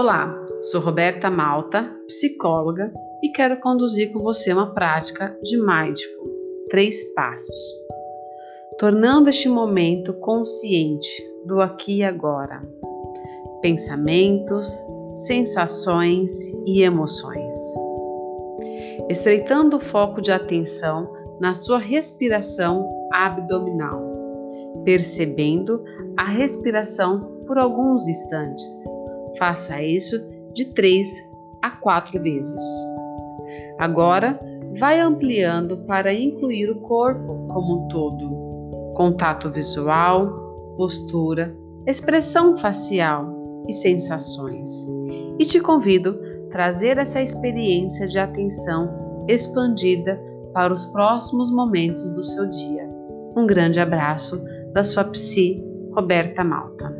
Olá, sou Roberta Malta, psicóloga, e quero conduzir com você uma prática de Mindful, três passos, tornando este momento consciente do aqui e agora, pensamentos, sensações e emoções, estreitando o foco de atenção na sua respiração abdominal, percebendo a respiração por alguns instantes Faça isso de três a quatro vezes. Agora, vai ampliando para incluir o corpo como um todo. Contato visual, postura, expressão facial e sensações. E te convido a trazer essa experiência de atenção expandida para os próximos momentos do seu dia. Um grande abraço da sua psi, Roberta Malta.